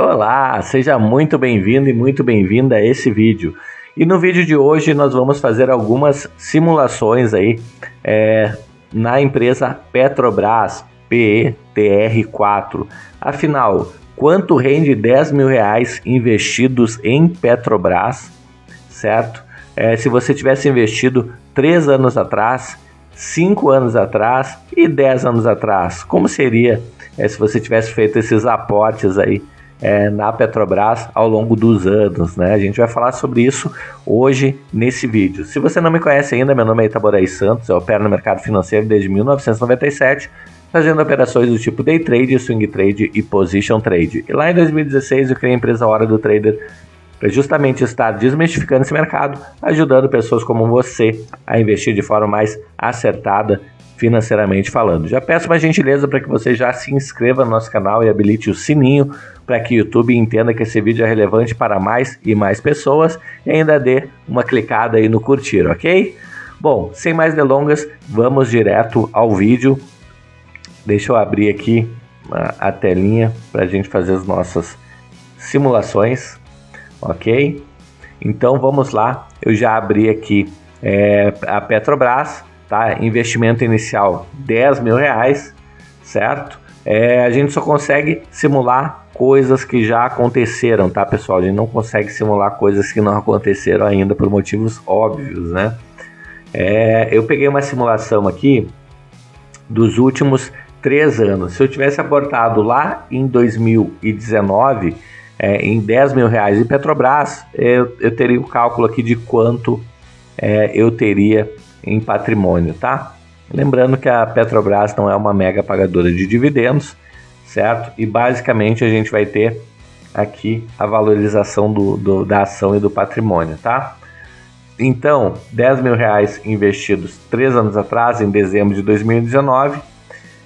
Olá, seja muito bem-vindo e muito bem-vinda a esse vídeo. E no vídeo de hoje nós vamos fazer algumas simulações aí é, na empresa Petrobras PETR4. Afinal, quanto rende 10 mil reais investidos em Petrobras, certo? É, se você tivesse investido 3 anos atrás, 5 anos atrás e 10 anos atrás, como seria é, se você tivesse feito esses aportes aí é, na Petrobras ao longo dos anos, né? A gente vai falar sobre isso hoje nesse vídeo. Se você não me conhece ainda, meu nome é Itaboraí Santos, eu opero no mercado financeiro desde 1997 fazendo operações do tipo day trade, swing trade e position trade. E lá em 2016 eu criei a empresa Hora do Trader para justamente estar desmistificando esse mercado, ajudando pessoas como você a investir de forma mais acertada financeiramente falando. Já peço uma gentileza para que você já se inscreva no nosso canal e habilite o sininho para que o YouTube entenda que esse vídeo é relevante para mais e mais pessoas e ainda dê uma clicada aí no curtir, ok? Bom, sem mais delongas, vamos direto ao vídeo Deixa eu abrir aqui a, a telinha para a gente fazer as nossas simulações, ok? Então vamos lá, eu já abri aqui é, a Petrobras, tá? Investimento inicial 10 mil reais, certo? É, a gente só consegue simular coisas que já aconteceram, tá, pessoal? A gente não consegue simular coisas que não aconteceram ainda por motivos óbvios, né? É, eu peguei uma simulação aqui dos últimos três anos. Se eu tivesse aportado lá em 2019 é, em 10 mil reais em Petrobras, eu, eu teria o cálculo aqui de quanto é, eu teria em patrimônio, tá? Lembrando que a Petrobras não é uma mega pagadora de dividendos, certo? E basicamente a gente vai ter aqui a valorização do, do, da ação e do patrimônio, tá? Então, 10 mil reais investidos três anos atrás, em dezembro de 2019,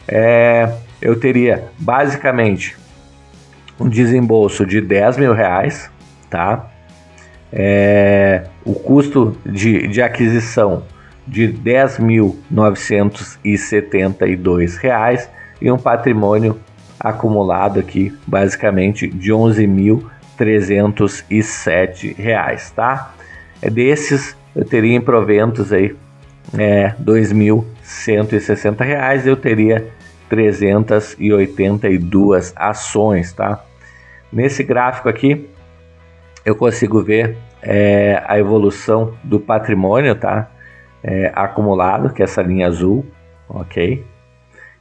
é, eu teria basicamente um desembolso de 10 mil reais, tá? É, o custo de, de aquisição de 10.972 reais e um patrimônio acumulado aqui basicamente de 11.307 reais, tá? É desses eu teria em proventos aí é, 2.160 reais, eu teria 382 ações, tá? Nesse gráfico aqui, eu consigo ver é, a evolução do patrimônio, tá? É, acumulado, que é essa linha azul, ok?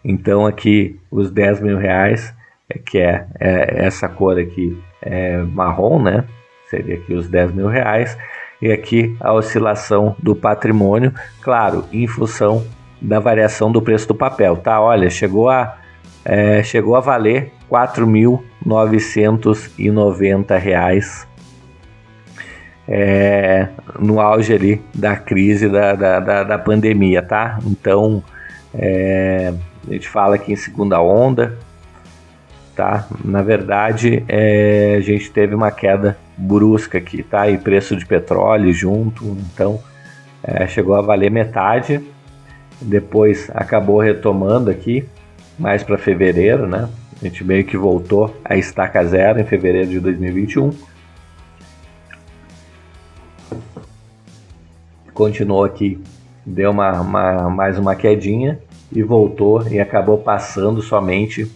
Então aqui os 10 mil reais, é, que é, é, essa cor aqui é marrom, né? Seria aqui os 10 mil reais. E aqui a oscilação do patrimônio, claro, em função da variação do preço do papel, tá? Olha, chegou a, é, chegou a valer R$ 4.990 é, no auge ali da crise da, da, da, da pandemia, tá? Então, é, a gente fala aqui em segunda onda, tá? Na verdade, é, a gente teve uma queda brusca aqui, tá? E preço de petróleo junto, então é, chegou a valer metade depois acabou retomando aqui mais para fevereiro, né? A gente meio que voltou a estaca zero em fevereiro de 2021. Continuou aqui, deu uma, uma, mais uma quedinha e voltou e acabou passando somente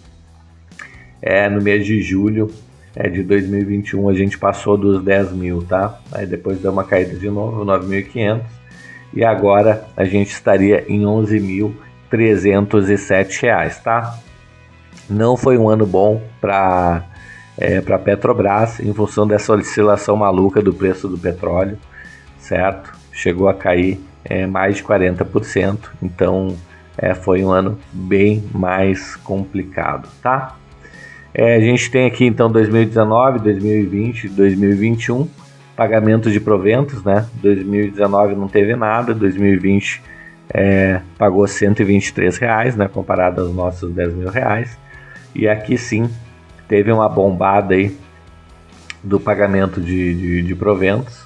é, no mês de julho é, de 2021. A gente passou dos 10 mil, tá? Aí depois deu uma caída de novo, 9.500 e agora a gente estaria em 11.307 reais, tá? Não foi um ano bom para é, para Petrobras em função dessa oscilação maluca do preço do petróleo, certo? Chegou a cair é, mais de 40%, então é, foi um ano bem mais complicado, tá? É, a gente tem aqui então 2019, 2020, 2021 pagamentos de proventos, né? 2019 não teve nada, 2020 é, pagou 123 reais, né? Comparado aos nossos 10 mil reais. E aqui sim teve uma bombada aí do pagamento de, de, de proventos,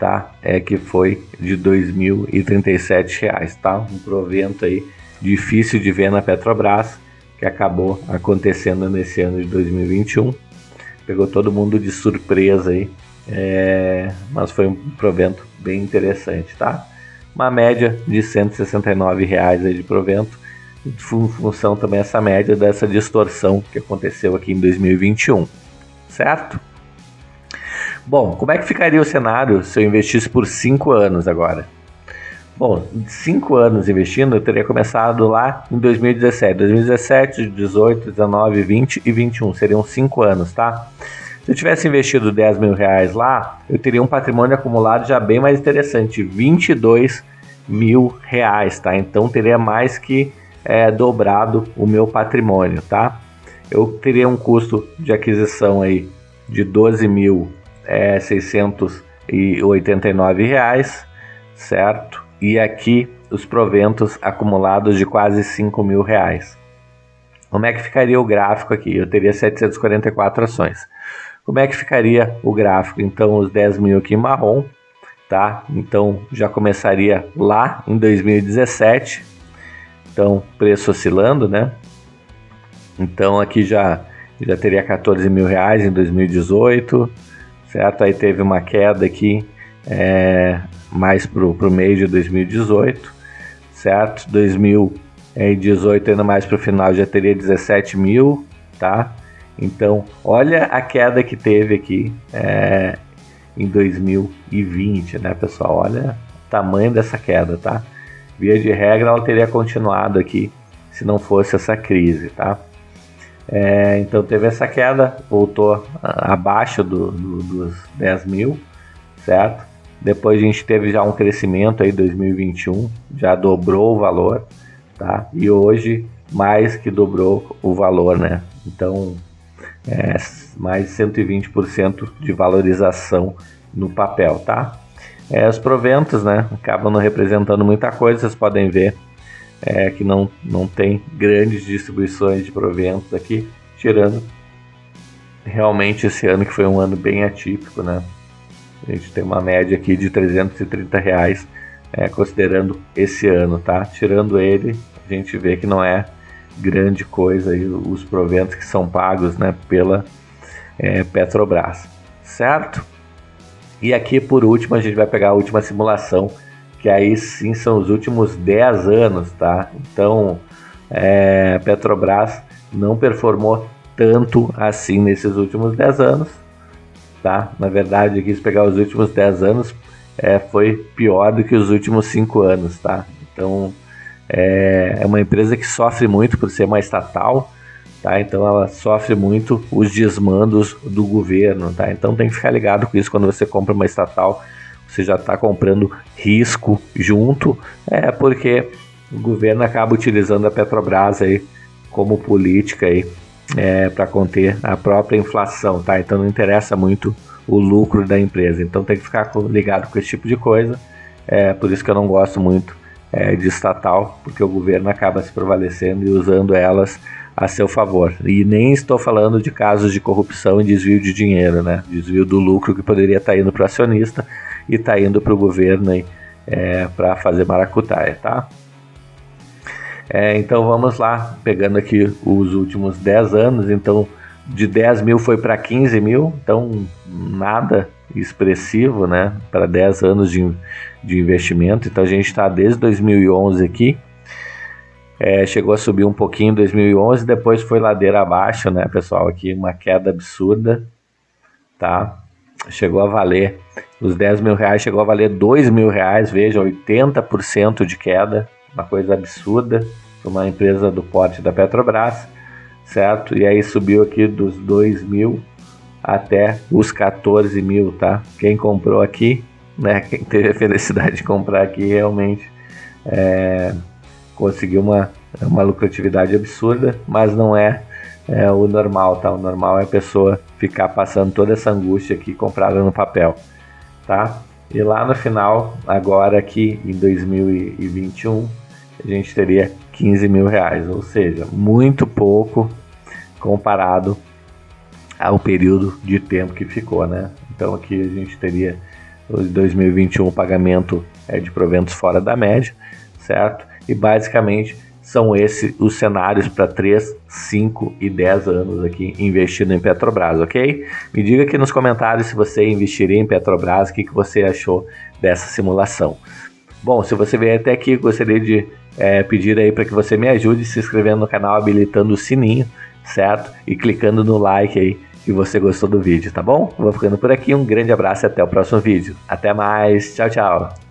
tá? É que foi de 2.037 reais, tá? Um provento aí difícil de ver na Petrobras que acabou acontecendo nesse ano de 2021 pegou todo mundo de surpresa aí, é, mas foi um provento bem interessante, tá? Uma média de 169 reais aí de provento, em função também essa média dessa distorção que aconteceu aqui em 2021, certo? Bom, como é que ficaria o cenário se eu investisse por 5 anos agora? Bom, cinco anos investindo, eu teria começado lá em 2017. 2017, 18, 19, 20 e 21. Seriam cinco anos, tá? Se eu tivesse investido 10 mil reais lá, eu teria um patrimônio acumulado já bem mais interessante, 22 mil reais, tá? Então teria mais que é, dobrado o meu patrimônio, tá? Eu teria um custo de aquisição aí de 12.689 é, reais, certo? e aqui os proventos acumulados de quase 5 mil reais. Como é que ficaria o gráfico aqui? Eu teria 744 ações. Como é que ficaria o gráfico? Então, os 10 mil aqui em marrom, tá? Então, já começaria lá em 2017. Então, preço oscilando, né? Então, aqui já, já teria 14 mil reais em 2018, certo? Aí teve uma queda aqui é, mais para o mês de 2018, certo? 2018 ainda mais para o final já teria 17 mil, tá? Então, olha a queda que teve aqui é, em 2020, né, pessoal? Olha o tamanho dessa queda, tá? Via de regra, ela teria continuado aqui se não fosse essa crise, tá? É, então teve essa queda, voltou abaixo do, do, dos 10 mil, certo? Depois a gente teve já um crescimento aí 2021, já dobrou o valor, tá? E hoje mais que dobrou o valor, né? Então, é mais 120% de valorização no papel, tá? É, os proventos, né, acabam não representando muita coisa, vocês podem ver é, que não, não tem grandes distribuições de proventos aqui, tirando realmente esse ano que foi um ano bem atípico, né? A gente tem uma média aqui de 330 reais, é, considerando esse ano, tá? Tirando ele, a gente vê que não é grande coisa aí os proventos que são pagos, né, pela é, Petrobras, certo? E aqui por último a gente vai pegar a última simulação, que aí sim são os últimos 10 anos, tá? Então, é, Petrobras não performou tanto assim nesses últimos 10 anos, tá? Na verdade, aqui se pegar os últimos 10 anos, é, foi pior do que os últimos 5 anos, tá? Então, é, é uma empresa que sofre muito por ser uma estatal, tá? Então, ela sofre muito os desmandos do governo, tá? Então, tem que ficar ligado com isso quando você compra uma estatal, você já está comprando risco junto, é porque o governo acaba utilizando a Petrobras aí como política aí é, para conter a própria inflação, tá? Então não interessa muito o lucro da empresa. Então tem que ficar ligado com esse tipo de coisa. É por isso que eu não gosto muito é, de estatal, porque o governo acaba se prevalecendo e usando elas a seu favor. E nem estou falando de casos de corrupção e desvio de dinheiro, né? Desvio do lucro que poderia estar tá indo para o acionista e está indo para o governo é, para fazer maracutaia, tá? É, então vamos lá, pegando aqui os últimos 10 anos, então de 10 mil foi para 15 mil, então nada expressivo, né, para 10 anos de, de investimento, então a gente está desde 2011 aqui, é, chegou a subir um pouquinho em 2011, depois foi ladeira abaixo, né, pessoal, aqui uma queda absurda, tá, chegou a valer, os 10 mil reais chegou a valer 2 mil reais, veja, 80% de queda, uma coisa absurda, uma empresa do porte da Petrobras, certo? E aí subiu aqui dos 2 mil até os 14 mil, tá? Quem comprou aqui, né? Quem teve a felicidade de comprar aqui realmente é, conseguiu uma, uma lucratividade absurda, mas não é, é, o normal, tá? O normal é a pessoa ficar passando toda essa angústia aqui comprada no papel, tá? E lá no final, agora aqui em 2021, a gente teria 15 mil reais, ou seja, muito pouco comparado ao período de tempo que ficou, né? Então aqui a gente teria o 2021 o pagamento é de proventos fora da média, certo? E basicamente são esses os cenários para 3, 5 e 10 anos aqui investindo em Petrobras, ok? Me diga aqui nos comentários se você investiria em Petrobras, o que, que você achou dessa simulação. Bom, se você veio até aqui, gostaria de é, pedir aí para que você me ajude se inscrevendo no canal, habilitando o sininho, certo? E clicando no like aí se você gostou do vídeo, tá bom? Vou ficando por aqui, um grande abraço e até o próximo vídeo. Até mais, tchau, tchau!